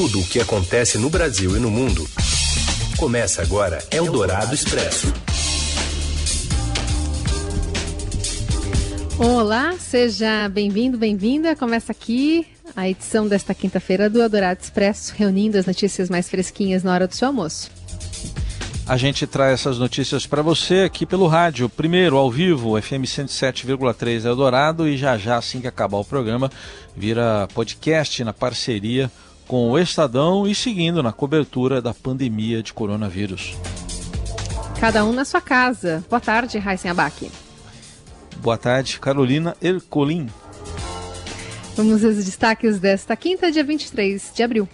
Tudo o que acontece no Brasil e no mundo. Começa agora Eldorado Expresso. Olá, seja bem-vindo, bem-vinda. Começa aqui a edição desta quinta-feira do Eldorado Expresso, reunindo as notícias mais fresquinhas na hora do seu almoço. A gente traz essas notícias para você aqui pelo rádio. Primeiro, ao vivo, FM 107,3 Eldorado e já já, assim que acabar o programa, vira podcast na parceria com o Estadão e seguindo na cobertura da pandemia de coronavírus. Cada um na sua casa. Boa tarde, Raíssen Abac. Boa tarde, Carolina Ercolim. Vamos aos destaques desta quinta, dia 23 de abril.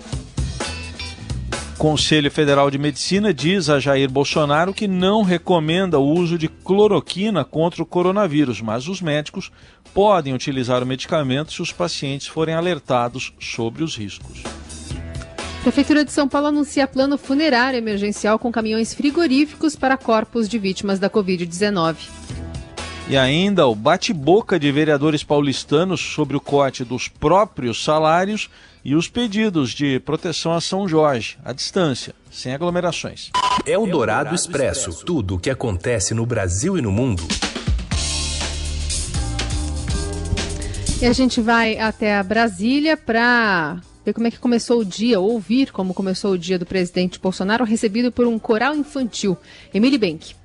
Conselho Federal de Medicina diz a Jair Bolsonaro que não recomenda o uso de cloroquina contra o coronavírus, mas os médicos podem utilizar o medicamento se os pacientes forem alertados sobre os riscos. Prefeitura de São Paulo anuncia plano funerário emergencial com caminhões frigoríficos para corpos de vítimas da Covid-19. E ainda o bate-boca de vereadores paulistanos sobre o corte dos próprios salários e os pedidos de proteção a São Jorge, à distância, sem aglomerações. É o Dourado Expresso. Tudo o que acontece no Brasil e no mundo. E a gente vai até a Brasília para ver como é que começou o dia, ouvir como começou o dia do presidente Bolsonaro, recebido por um coral infantil. Emily Bank.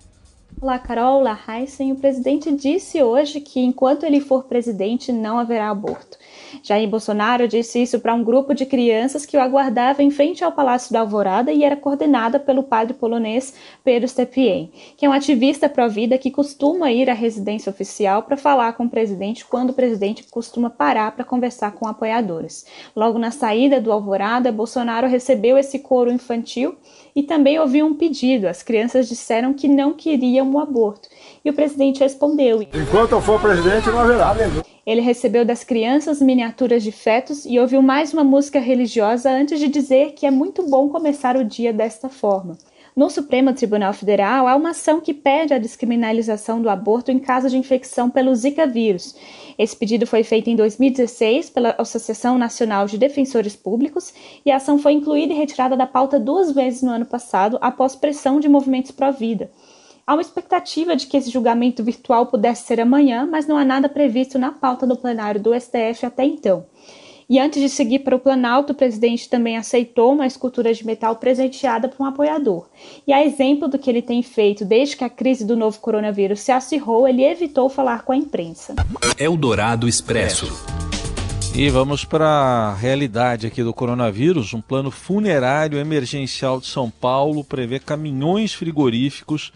Olá, Carol. Olá, Heisen. O presidente disse hoje que enquanto ele for presidente não haverá aborto. Jair Bolsonaro disse isso para um grupo de crianças que o aguardava em frente ao Palácio da Alvorada e era coordenada pelo padre polonês Pedro Stepien, que é um ativista pró-vida que costuma ir à residência oficial para falar com o presidente quando o presidente costuma parar para conversar com apoiadores. Logo na saída do Alvorada, Bolsonaro recebeu esse coro infantil e também ouviu um pedido. As crianças disseram que não queriam o aborto. E o presidente respondeu: Enquanto eu for presidente, não haverá. Ele recebeu das crianças miniaturas de fetos e ouviu mais uma música religiosa antes de dizer que é muito bom começar o dia desta forma. No Supremo Tribunal Federal, há uma ação que pede a descriminalização do aborto em caso de infecção pelo Zika vírus. Esse pedido foi feito em 2016 pela Associação Nacional de Defensores Públicos e a ação foi incluída e retirada da pauta duas vezes no ano passado, após pressão de movimentos pró-vida. Há uma expectativa de que esse julgamento virtual pudesse ser amanhã, mas não há nada previsto na pauta do plenário do STF até então. E antes de seguir para o Planalto, o presidente também aceitou uma escultura de metal presenteada por um apoiador. E a exemplo do que ele tem feito desde que a crise do novo coronavírus se acirrou, ele evitou falar com a imprensa. Eldorado Expresso. E vamos para a realidade aqui do coronavírus. Um plano funerário emergencial de São Paulo prevê caminhões frigoríficos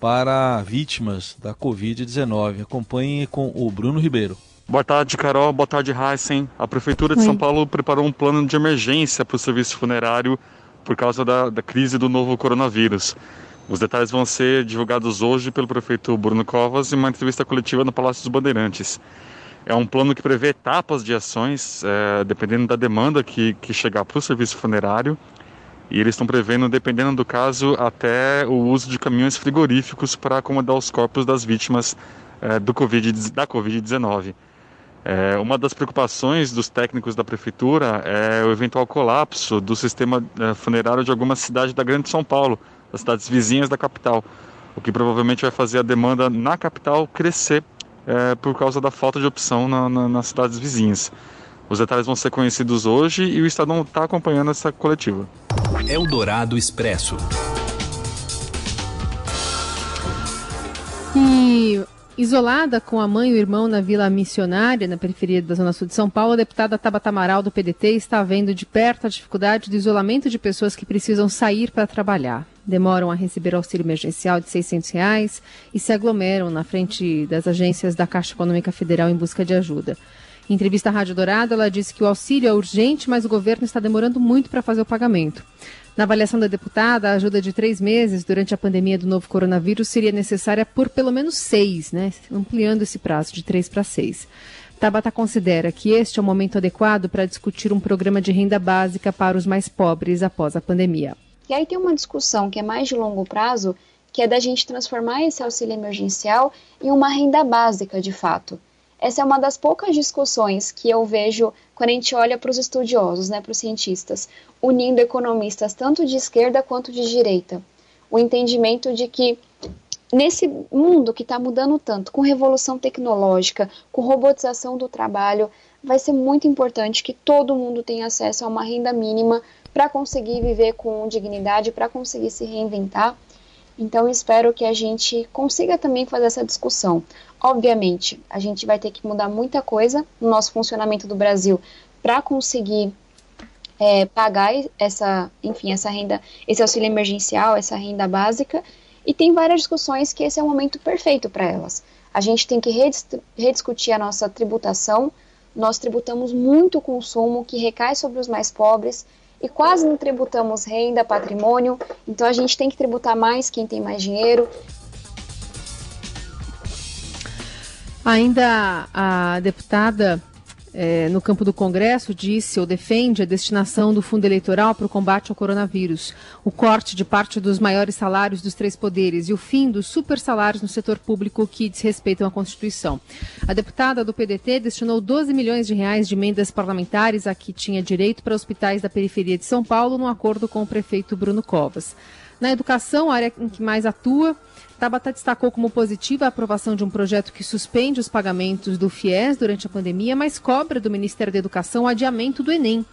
para vítimas da Covid-19. Acompanhe com o Bruno Ribeiro. Boa tarde, Carol. Boa tarde, Heisen. A Prefeitura de Oi. São Paulo preparou um plano de emergência para o serviço funerário por causa da, da crise do novo coronavírus. Os detalhes vão ser divulgados hoje pelo prefeito Bruno Covas em uma entrevista coletiva no Palácio dos Bandeirantes. É um plano que prevê etapas de ações, é, dependendo da demanda que, que chegar para o serviço funerário. E eles estão prevendo, dependendo do caso, até o uso de caminhões frigoríficos para acomodar os corpos das vítimas é, do COVID, da Covid-19. É, uma das preocupações dos técnicos da prefeitura é o eventual colapso do sistema é, funerário de algumas cidades da Grande São Paulo, das cidades vizinhas da capital, o que provavelmente vai fazer a demanda na capital crescer é, por causa da falta de opção na, na, nas cidades vizinhas. Os detalhes vão ser conhecidos hoje e o Estadão está acompanhando essa coletiva. Eldorado Expresso. E isolada com a mãe e o irmão na Vila Missionária, na periferia da Zona Sul de São Paulo, a deputada Tabata Amaral do PDT está vendo de perto a dificuldade do isolamento de pessoas que precisam sair para trabalhar. Demoram a receber auxílio emergencial de 600 reais e se aglomeram na frente das agências da Caixa Econômica Federal em busca de ajuda. Em entrevista à Rádio Dourado, ela disse que o auxílio é urgente, mas o governo está demorando muito para fazer o pagamento. Na avaliação da deputada, a ajuda de três meses durante a pandemia do novo coronavírus seria necessária por pelo menos seis, né? ampliando esse prazo de três para seis. Tabata considera que este é o momento adequado para discutir um programa de renda básica para os mais pobres após a pandemia. E aí tem uma discussão que é mais de longo prazo, que é da gente transformar esse auxílio emergencial em uma renda básica de fato. Essa é uma das poucas discussões que eu vejo quando a gente olha para os estudiosos, né, para os cientistas, unindo economistas tanto de esquerda quanto de direita. O entendimento de que nesse mundo que está mudando tanto, com revolução tecnológica, com robotização do trabalho, vai ser muito importante que todo mundo tenha acesso a uma renda mínima para conseguir viver com dignidade, para conseguir se reinventar. Então, espero que a gente consiga também fazer essa discussão. Obviamente, a gente vai ter que mudar muita coisa no nosso funcionamento do Brasil para conseguir é, pagar essa, enfim, essa renda, esse auxílio emergencial, essa renda básica. E tem várias discussões que esse é o momento perfeito para elas. A gente tem que rediscutir a nossa tributação. Nós tributamos muito o consumo que recai sobre os mais pobres e quase não tributamos renda, patrimônio. Então a gente tem que tributar mais quem tem mais dinheiro. Ainda a deputada é, no campo do Congresso disse ou defende a destinação do fundo eleitoral para o combate ao coronavírus, o corte de parte dos maiores salários dos três poderes e o fim dos super salários no setor público que desrespeitam a Constituição. A deputada do PDT destinou 12 milhões de reais de emendas parlamentares a que tinha direito para hospitais da periferia de São Paulo, num acordo com o prefeito Bruno Covas. Na educação, a área em que mais atua, Tabata destacou como positiva a aprovação de um projeto que suspende os pagamentos do FIES durante a pandemia, mas cobra do Ministério da Educação o adiamento do Enem.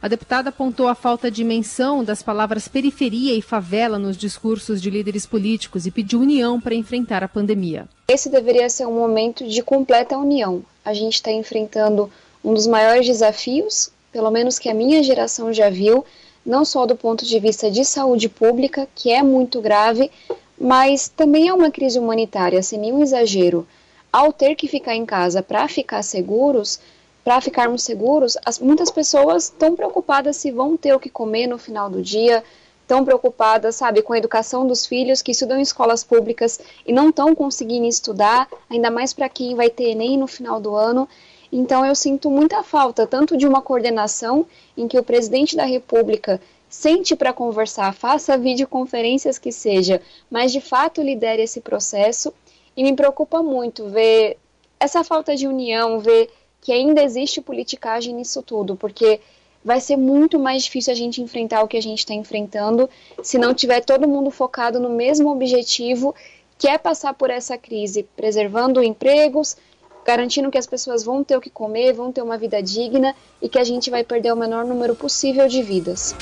A deputada apontou a falta de menção das palavras periferia e favela nos discursos de líderes políticos e pediu união para enfrentar a pandemia. Esse deveria ser um momento de completa união. A gente está enfrentando um dos maiores desafios, pelo menos que a minha geração já viu, não só do ponto de vista de saúde pública, que é muito grave, mas também é uma crise humanitária, sem nenhum exagero. Ao ter que ficar em casa para ficar seguros, para ficarmos seguros, as, muitas pessoas estão preocupadas se vão ter o que comer no final do dia, estão preocupadas, sabe, com a educação dos filhos que estudam em escolas públicas e não estão conseguindo estudar, ainda mais para quem vai ter Enem no final do ano. Então eu sinto muita falta tanto de uma coordenação em que o presidente da República sente para conversar, faça videoconferências que seja, mas de fato lidere esse processo. E me preocupa muito ver essa falta de união, ver que ainda existe politicagem nisso tudo, porque vai ser muito mais difícil a gente enfrentar o que a gente está enfrentando se não tiver todo mundo focado no mesmo objetivo, que é passar por essa crise, preservando empregos, garantindo que as pessoas vão ter o que comer, vão ter uma vida digna e que a gente vai perder o menor número possível de vidas.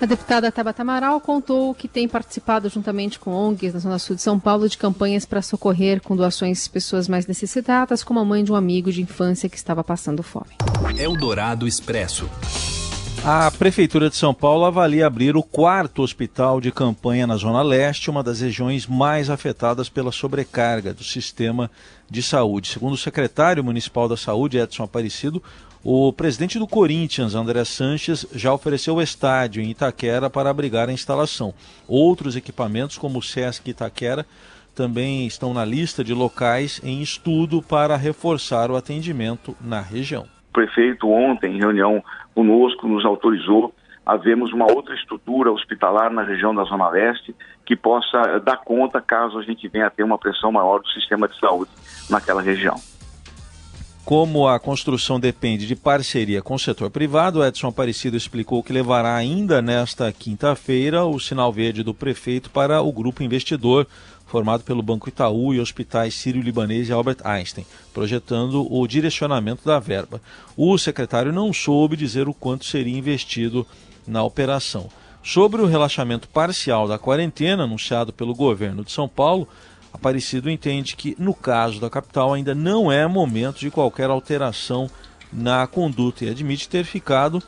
A deputada Tabata Amaral contou que tem participado juntamente com ONGs na Zona Sul de São Paulo de campanhas para socorrer com doações pessoas mais necessitadas, como a mãe de um amigo de infância que estava passando fome. Eldorado Expresso. A Prefeitura de São Paulo avalia abrir o quarto hospital de campanha na Zona Leste, uma das regiões mais afetadas pela sobrecarga do sistema de saúde. Segundo o secretário municipal da Saúde, Edson Aparecido, o presidente do Corinthians, André Sanches, já ofereceu o estádio em Itaquera para abrigar a instalação. Outros equipamentos, como o Sesc Itaquera, também estão na lista de locais em estudo para reforçar o atendimento na região. Prefeito, ontem, em reunião conosco, nos autorizou a vermos uma outra estrutura hospitalar na região da Zona Leste que possa dar conta caso a gente venha a ter uma pressão maior do sistema de saúde naquela região. Como a construção depende de parceria com o setor privado, Edson Aparecido explicou que levará ainda nesta quinta-feira o sinal verde do prefeito para o grupo investidor formado pelo Banco Itaú e hospitais Sírio-Libanês e Albert Einstein, projetando o direcionamento da verba. O secretário não soube dizer o quanto seria investido na operação. Sobre o relaxamento parcial da quarentena anunciado pelo governo de São Paulo, Aparecido entende que, no caso da capital, ainda não é momento de qualquer alteração na conduta e admite ter ficado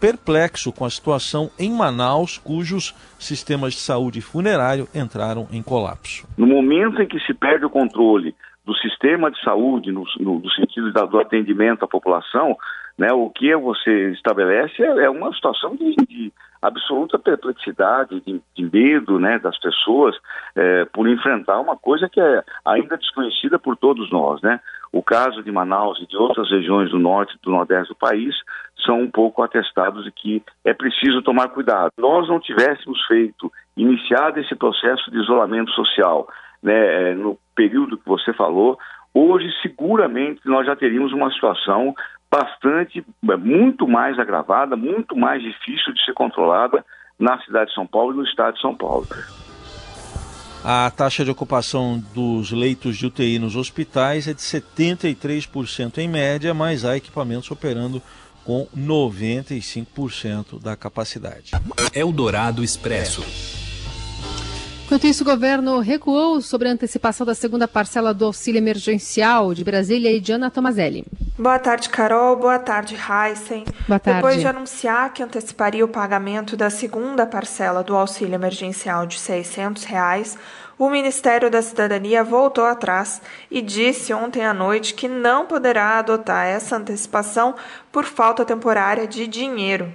perplexo com a situação em Manaus, cujos sistemas de saúde funerário entraram em colapso. No momento em que se perde o controle do sistema de saúde, no, no, no sentido da, do atendimento à população, né, o que você estabelece é, é uma situação de, de absoluta perplexidade, de, de, medo né, das pessoas é, por enfrentar uma coisa que é ainda desconhecida por todos nós. Né? O caso de Manaus e de outras regiões do norte e do nordeste do país são um pouco atestados de que é preciso tomar cuidado. Nós não tivéssemos feito, iniciado esse processo de isolamento social né, é, no período que você falou, hoje seguramente nós já teríamos uma situação bastante, é, muito mais agravada, muito mais difícil de ser controlada na cidade de São Paulo e no estado de São Paulo. A taxa de ocupação dos leitos de UTI nos hospitais é de 73% em média, mas há equipamentos operando com 95% da capacidade. Eldorado Expresso. Enquanto isso, o governo recuou sobre a antecipação da segunda parcela do auxílio emergencial de Brasília e Diana Tomazelli. Boa tarde, Carol. Boa tarde, Heisen. Boa tarde. Depois de anunciar que anteciparia o pagamento da segunda parcela do auxílio emergencial de 600 reais, o Ministério da Cidadania voltou atrás e disse ontem à noite que não poderá adotar essa antecipação por falta temporária de dinheiro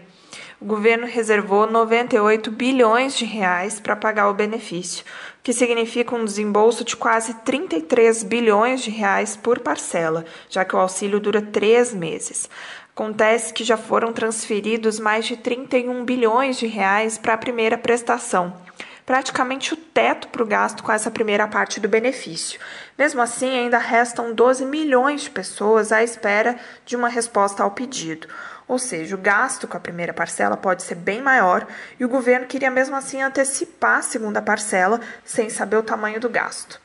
o governo reservou 98 bilhões de reais para pagar o benefício, o que significa um desembolso de quase 33 bilhões de reais por parcela, já que o auxílio dura três meses. Acontece que já foram transferidos mais de 31 bilhões de reais para a primeira prestação, praticamente o teto para o gasto com essa primeira parte do benefício. Mesmo assim, ainda restam 12 milhões de pessoas à espera de uma resposta ao pedido. Ou seja, o gasto com a primeira parcela pode ser bem maior e o governo queria mesmo assim antecipar a segunda parcela sem saber o tamanho do gasto.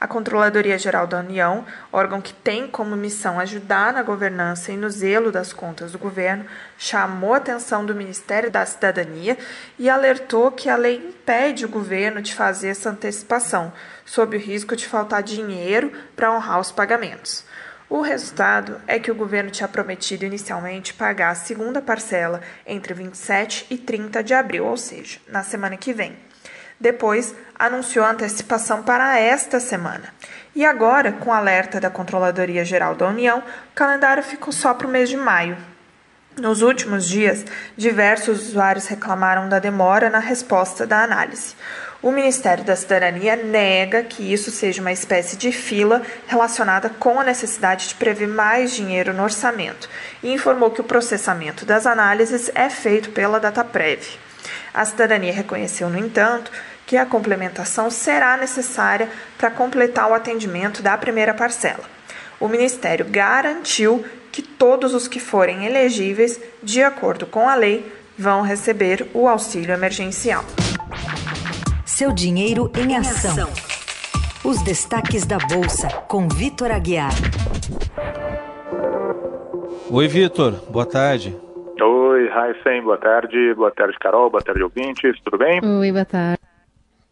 A Controladoria Geral da União, órgão que tem como missão ajudar na governança e no zelo das contas do governo, chamou a atenção do Ministério da Cidadania e alertou que a lei impede o governo de fazer essa antecipação, sob o risco de faltar dinheiro para honrar os pagamentos. O resultado é que o governo tinha prometido inicialmente pagar a segunda parcela entre 27 e 30 de abril, ou seja, na semana que vem. Depois, anunciou a antecipação para esta semana. E agora, com alerta da Controladoria Geral da União, o calendário ficou só para o mês de maio. Nos últimos dias, diversos usuários reclamaram da demora na resposta da análise. O Ministério da Cidadania nega que isso seja uma espécie de fila relacionada com a necessidade de prever mais dinheiro no orçamento e informou que o processamento das análises é feito pela DataPrev. A cidadania reconheceu, no entanto, que a complementação será necessária para completar o atendimento da primeira parcela. O Ministério garantiu que todos os que forem elegíveis, de acordo com a lei, vão receber o auxílio emergencial. Seu dinheiro em ação. Os destaques da Bolsa, com Vitor Aguiar. Oi, Vitor. Boa tarde. Oi, Raíssen. Boa tarde. Boa tarde, Carol. Boa tarde, ouvintes. Tudo bem? Oi, boa tarde.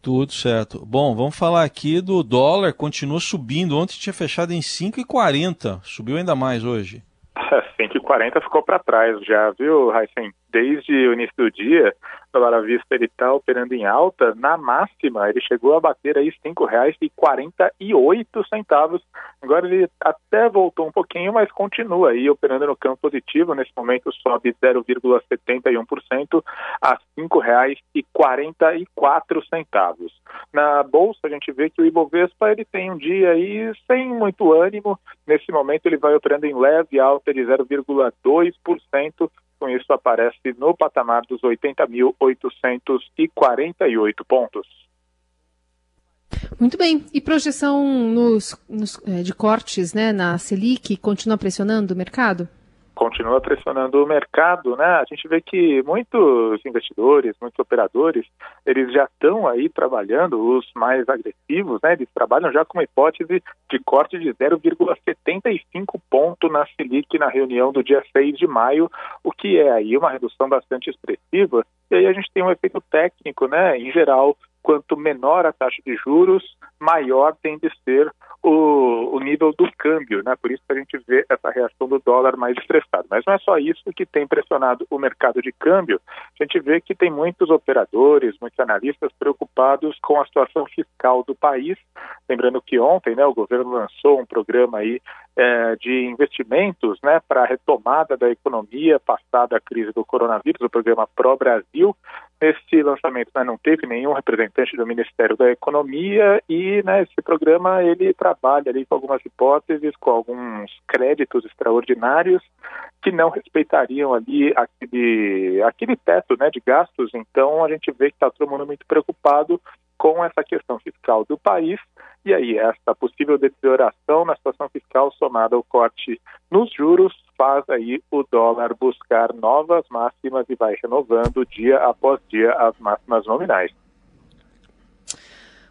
Tudo certo. Bom, vamos falar aqui do dólar. Continua subindo. Ontem tinha fechado em 5,40. Subiu ainda mais hoje. 5,40 ficou para trás já, viu, Raíssen? Desde o início do dia, dólar à vista ele está operando em alta, na máxima ele chegou a bater aí R$ 5,48. Agora ele até voltou um pouquinho, mas continua aí operando no campo positivo. Nesse momento sobe 0,71% a R$ 5,44. Na bolsa a gente vê que o Ibovespa ele tem um dia aí sem muito ânimo. Nesse momento ele vai operando em leve alta de 0,2% com isso aparece no patamar dos 80.848 pontos. Muito bem. E projeção nos, nos, é, de cortes né, na Selic continua pressionando o mercado? Continua pressionando o mercado, né? A gente vê que muitos investidores, muitos operadores, eles já estão aí trabalhando, os mais agressivos, né? Eles trabalham já com uma hipótese de corte de 0,75 ponto na Selic na reunião do dia 6 de maio, o que é aí uma redução bastante expressiva. E aí a gente tem um efeito técnico, né? Em geral, quanto menor a taxa de juros, maior tem de ser o, o, nível do câmbio, né? Por isso que a gente vê essa reação do dólar mais estressado. Mas não é só isso que tem pressionado o mercado de câmbio. A gente vê que tem muitos operadores, muitos analistas preocupados com a situação fiscal do país. Lembrando que ontem, né, o governo lançou um programa aí é, de investimentos, né, para a retomada da economia passada a crise do coronavírus, o programa Pro Brasil. Nesse lançamento né, não teve nenhum representante do Ministério da Economia e né, esse programa ele trabalha ali com algumas hipóteses, com alguns créditos extraordinários que não respeitariam ali aquele, aquele teto né, de gastos. Então a gente vê que está todo mundo muito preocupado com essa questão fiscal do país E aí, essa possível deterioração na situação fiscal somada ao corte nos juros faz aí o dólar buscar novas máximas e vai renovando dia após dia as máximas nominais.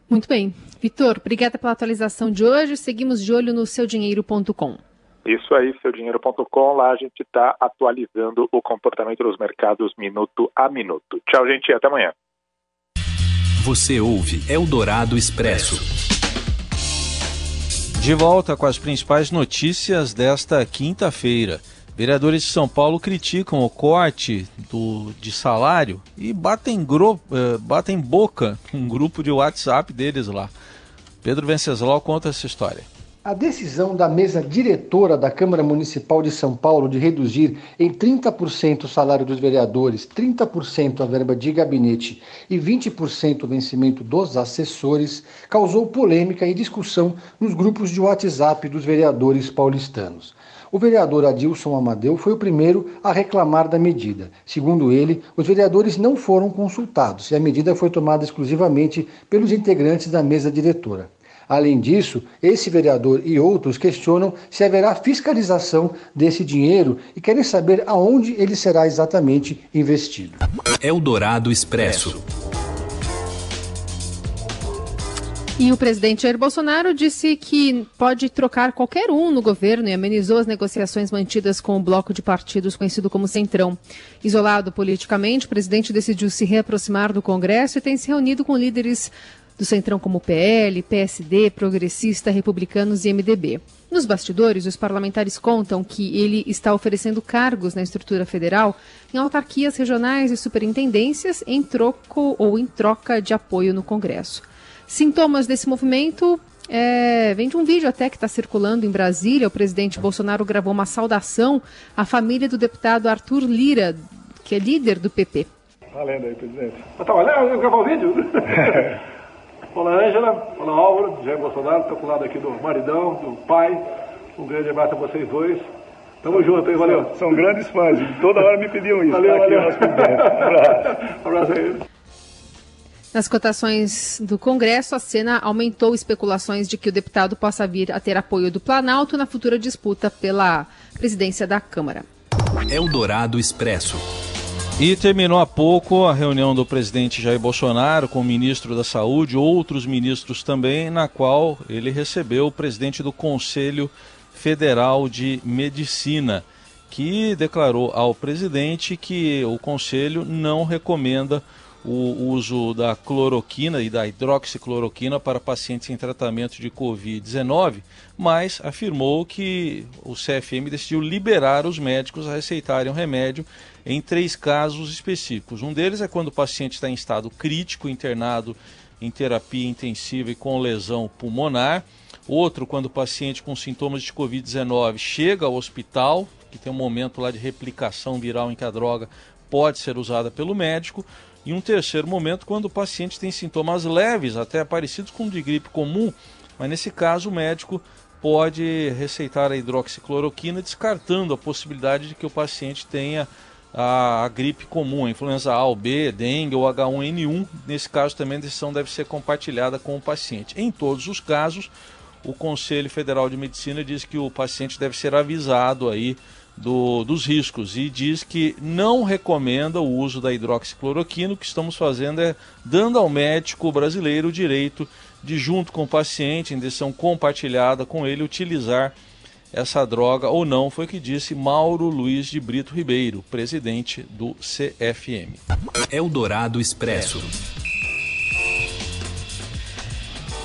Muito bem. Vitor, obrigada pela atualização de hoje. Seguimos de olho no seudinheiro.com. Isso aí, seudinheiro.com. Lá a gente está atualizando o comportamento dos mercados minuto a minuto. Tchau, gente, e até amanhã. Você ouve Eldorado Expresso. De volta com as principais notícias desta quinta-feira. Vereadores de São Paulo criticam o corte do, de salário e batem, gro, eh, batem boca um grupo de WhatsApp deles lá. Pedro Venceslau conta essa história. A decisão da mesa diretora da Câmara Municipal de São Paulo de reduzir em 30% o salário dos vereadores, 30% a verba de gabinete e 20% o vencimento dos assessores causou polêmica e discussão nos grupos de WhatsApp dos vereadores paulistanos. O vereador Adilson Amadeu foi o primeiro a reclamar da medida. Segundo ele, os vereadores não foram consultados e a medida foi tomada exclusivamente pelos integrantes da mesa diretora. Além disso, esse vereador e outros questionam se haverá fiscalização desse dinheiro e querem saber aonde ele será exatamente investido. Eldorado Expresso. E o presidente Jair Bolsonaro disse que pode trocar qualquer um no governo e amenizou as negociações mantidas com o bloco de partidos conhecido como Centrão. Isolado politicamente, o presidente decidiu se reaproximar do Congresso e tem se reunido com líderes do Centrão como PL, PSD, Progressista, Republicanos e MDB. Nos bastidores, os parlamentares contam que ele está oferecendo cargos na estrutura federal em autarquias regionais e superintendências em troco ou em troca de apoio no Congresso. Sintomas desse movimento é, vem de um vídeo até que está circulando em Brasília. O presidente Bolsonaro gravou uma saudação à família do deputado Arthur Lira, que é líder do PP. Valendo aí, presidente. Tá? Eu gravar o vídeo? Olá, Ângela. Olá, Álvaro. Jair Bolsonaro. Estou com o lado aqui do maridão, do pai. Um grande abraço a vocês dois. Tamo junto aí, valeu. São, são grandes fãs. Toda hora me pediam isso. Valeu, tá valeu. Aqui, um abraço. um abraço aí. Nas cotações do Congresso, a cena aumentou especulações de que o deputado possa vir a ter apoio do Planalto na futura disputa pela presidência da Câmara. Eldorado Expresso. E terminou há pouco a reunião do presidente Jair Bolsonaro com o ministro da Saúde, outros ministros também, na qual ele recebeu o presidente do Conselho Federal de Medicina, que declarou ao presidente que o conselho não recomenda o uso da cloroquina e da hidroxicloroquina para pacientes em tratamento de Covid-19, mas afirmou que o CFM decidiu liberar os médicos a receitarem o remédio em três casos específicos. Um deles é quando o paciente está em estado crítico, internado em terapia intensiva e com lesão pulmonar. Outro, quando o paciente com sintomas de Covid-19 chega ao hospital, que tem um momento lá de replicação viral em que a droga pode ser usada pelo médico. E um terceiro momento, quando o paciente tem sintomas leves, até parecidos com o de gripe comum, mas nesse caso o médico pode receitar a hidroxicloroquina, descartando a possibilidade de que o paciente tenha a, a, gripe comum, a influenza A ou B, dengue ou H1N1. Nesse caso também a decisão deve ser compartilhada com o paciente. Em todos os casos, o Conselho Federal de Medicina diz que o paciente deve ser avisado aí do, dos riscos e diz que não recomenda o uso da hidroxicloroquina. O que estamos fazendo é dando ao médico brasileiro o direito de, junto com o paciente, em decisão compartilhada com ele, utilizar essa droga ou não, foi o que disse Mauro Luiz de Brito Ribeiro, presidente do CFM. Eldorado Expresso.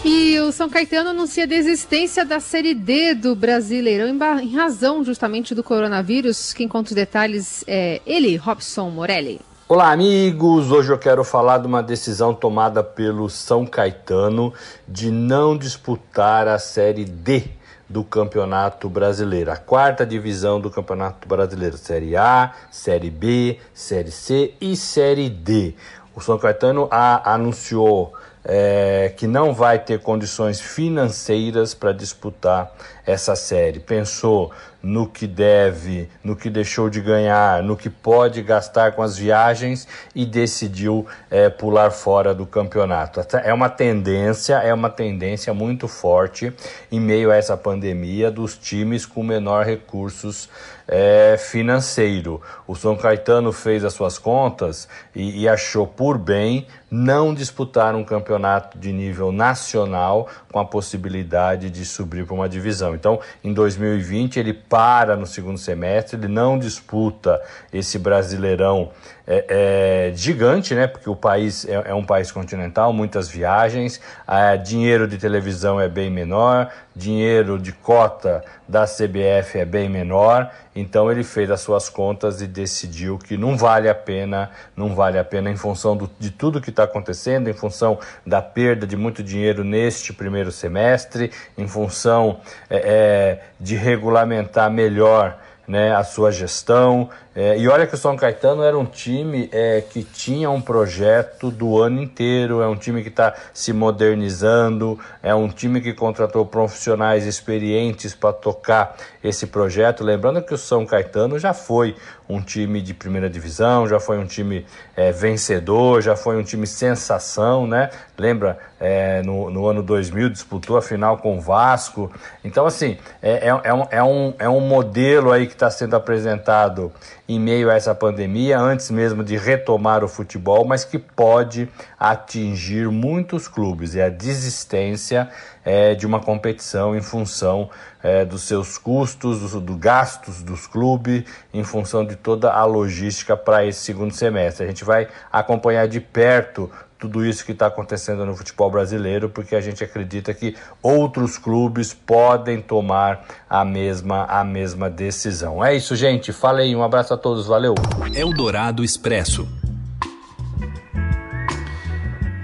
E o São Caetano anuncia a desistência da Série D do Brasileirão em, em razão justamente do coronavírus. Quem conta os detalhes é ele, Robson Morelli. Olá, amigos! Hoje eu quero falar de uma decisão tomada pelo São Caetano de não disputar a Série D do Campeonato Brasileiro, a quarta divisão do Campeonato Brasileiro, Série A, Série B, Série C e Série D. O São Caetano a, anunciou é, que não vai ter condições financeiras para disputar essa série, pensou no que deve, no que deixou de ganhar, no que pode gastar com as viagens e decidiu é, pular fora do campeonato. É uma tendência, é uma tendência muito forte em meio a essa pandemia dos times com menor recursos é, financeiro. O São Caetano fez as suas contas e, e achou por bem não disputar um campeonato de nível nacional com a possibilidade de subir para uma divisão. Então, em 2020, ele para no segundo semestre, ele não disputa esse Brasileirão é, é, gigante, né? Porque o país é, é, um país continental, muitas viagens, é, dinheiro de televisão é bem menor, dinheiro de cota da CBF é bem menor, então ele fez as suas contas e decidiu que não vale a pena, não vale a pena em função do, de tudo que está acontecendo, em função da perda de muito dinheiro neste primeiro semestre, em função é, é, de regulamentar melhor né, a sua gestão. É, e olha que o São Caetano era um time é, que tinha um projeto do ano inteiro, é um time que está se modernizando, é um time que contratou profissionais experientes para tocar esse projeto. Lembrando que o São Caetano já foi um time de primeira divisão, já foi um time é, vencedor, já foi um time sensação, né? Lembra, é, no, no ano 2000 disputou a final com o Vasco. Então, assim, é, é, é, um, um, é um modelo aí que está sendo apresentado em meio a essa pandemia, antes mesmo de retomar o futebol, mas que pode atingir muitos clubes. É a desistência é, de uma competição em função é, dos seus custos, dos do gastos dos clubes, em função de toda a logística para esse segundo semestre. A gente vai acompanhar de perto tudo isso que está acontecendo no futebol brasileiro, porque a gente acredita que outros clubes podem tomar a mesma, a mesma decisão. É isso, gente. Falei, um abraço a todos, valeu. Eldorado Expresso.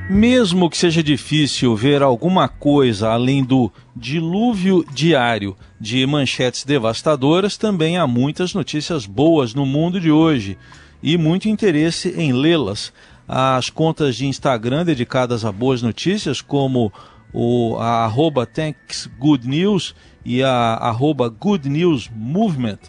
Mesmo que seja difícil ver alguma coisa além do dilúvio diário de manchetes devastadoras, também há muitas notícias boas no mundo de hoje e muito interesse em lê-las as contas de Instagram dedicadas a boas notícias, como o a arroba Thanks Good News e a arroba Good News Movement,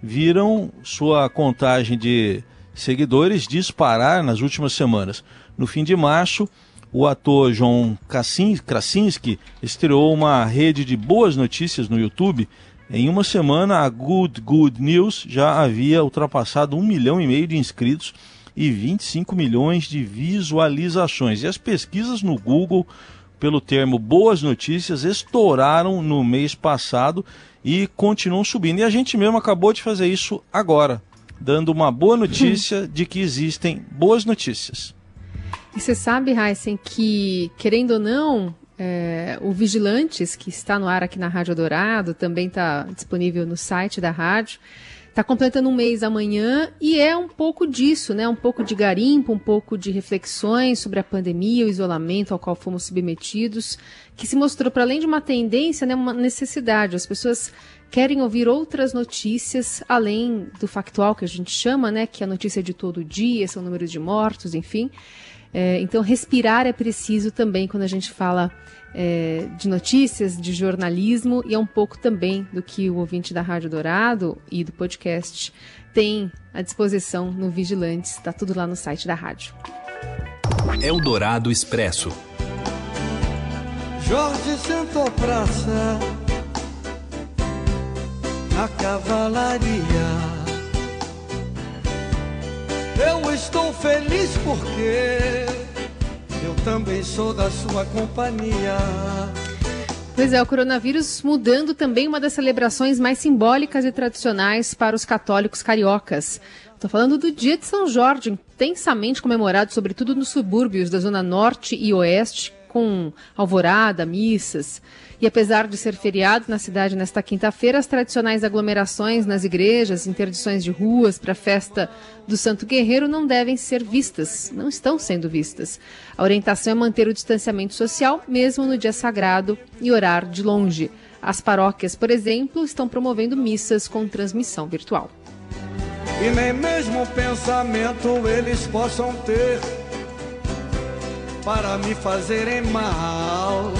viram sua contagem de seguidores disparar nas últimas semanas. No fim de março, o ator John Krasinski estreou uma rede de boas notícias no YouTube. Em uma semana, a Good Good News já havia ultrapassado um milhão e meio de inscritos e 25 milhões de visualizações. E as pesquisas no Google pelo termo Boas Notícias estouraram no mês passado e continuam subindo. E a gente mesmo acabou de fazer isso agora, dando uma boa notícia de que existem boas notícias. E você sabe, Heisen, que, querendo ou não, é, o Vigilantes, que está no ar aqui na Rádio Dourado, também está disponível no site da rádio. Está completando um mês amanhã e é um pouco disso, né? Um pouco de garimpo, um pouco de reflexões sobre a pandemia, o isolamento ao qual fomos submetidos, que se mostrou, para além de uma tendência, né, uma necessidade. As pessoas querem ouvir outras notícias, além do factual que a gente chama, né? Que é a notícia de todo dia, são números de mortos, enfim. É, então, respirar é preciso também quando a gente fala é, de notícias, de jornalismo, e é um pouco também do que o ouvinte da Rádio Dourado e do podcast tem à disposição no Vigilantes. Está tudo lá no site da rádio. Eldorado Expresso. Jorge sentou praça na cavalaria. Estou feliz porque eu também sou da sua companhia. Pois é, o coronavírus mudando também uma das celebrações mais simbólicas e tradicionais para os católicos cariocas. Estou falando do Dia de São Jorge, intensamente comemorado, sobretudo nos subúrbios da Zona Norte e Oeste, com alvorada, missas. E apesar de ser feriado na cidade nesta quinta-feira, as tradicionais aglomerações nas igrejas, interdições de ruas para a festa do Santo Guerreiro não devem ser vistas, não estão sendo vistas. A orientação é manter o distanciamento social, mesmo no dia sagrado, e orar de longe. As paróquias, por exemplo, estão promovendo missas com transmissão virtual. E nem mesmo pensamento eles possam ter para me fazerem mal.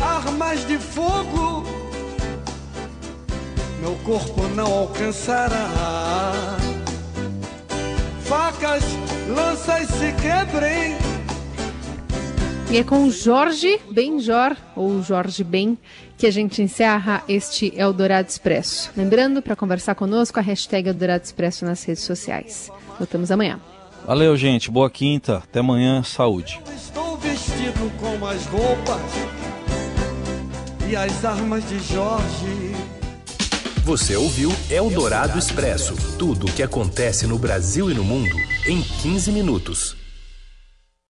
Armas de fogo meu corpo não alcançará. Facas, lanças se quebrem. E é com Jorge Benjor, ou Jorge Ben, que a gente encerra este Eldorado Expresso. Lembrando, para conversar conosco, a hashtag Eldorado Expresso nas redes sociais. Voltamos amanhã. Valeu, gente. Boa quinta. Até amanhã. Saúde. Estou vestido com as roupas e as armas de Jorge. Você ouviu Eldorado Expresso tudo o que acontece no Brasil e no mundo em 15 minutos.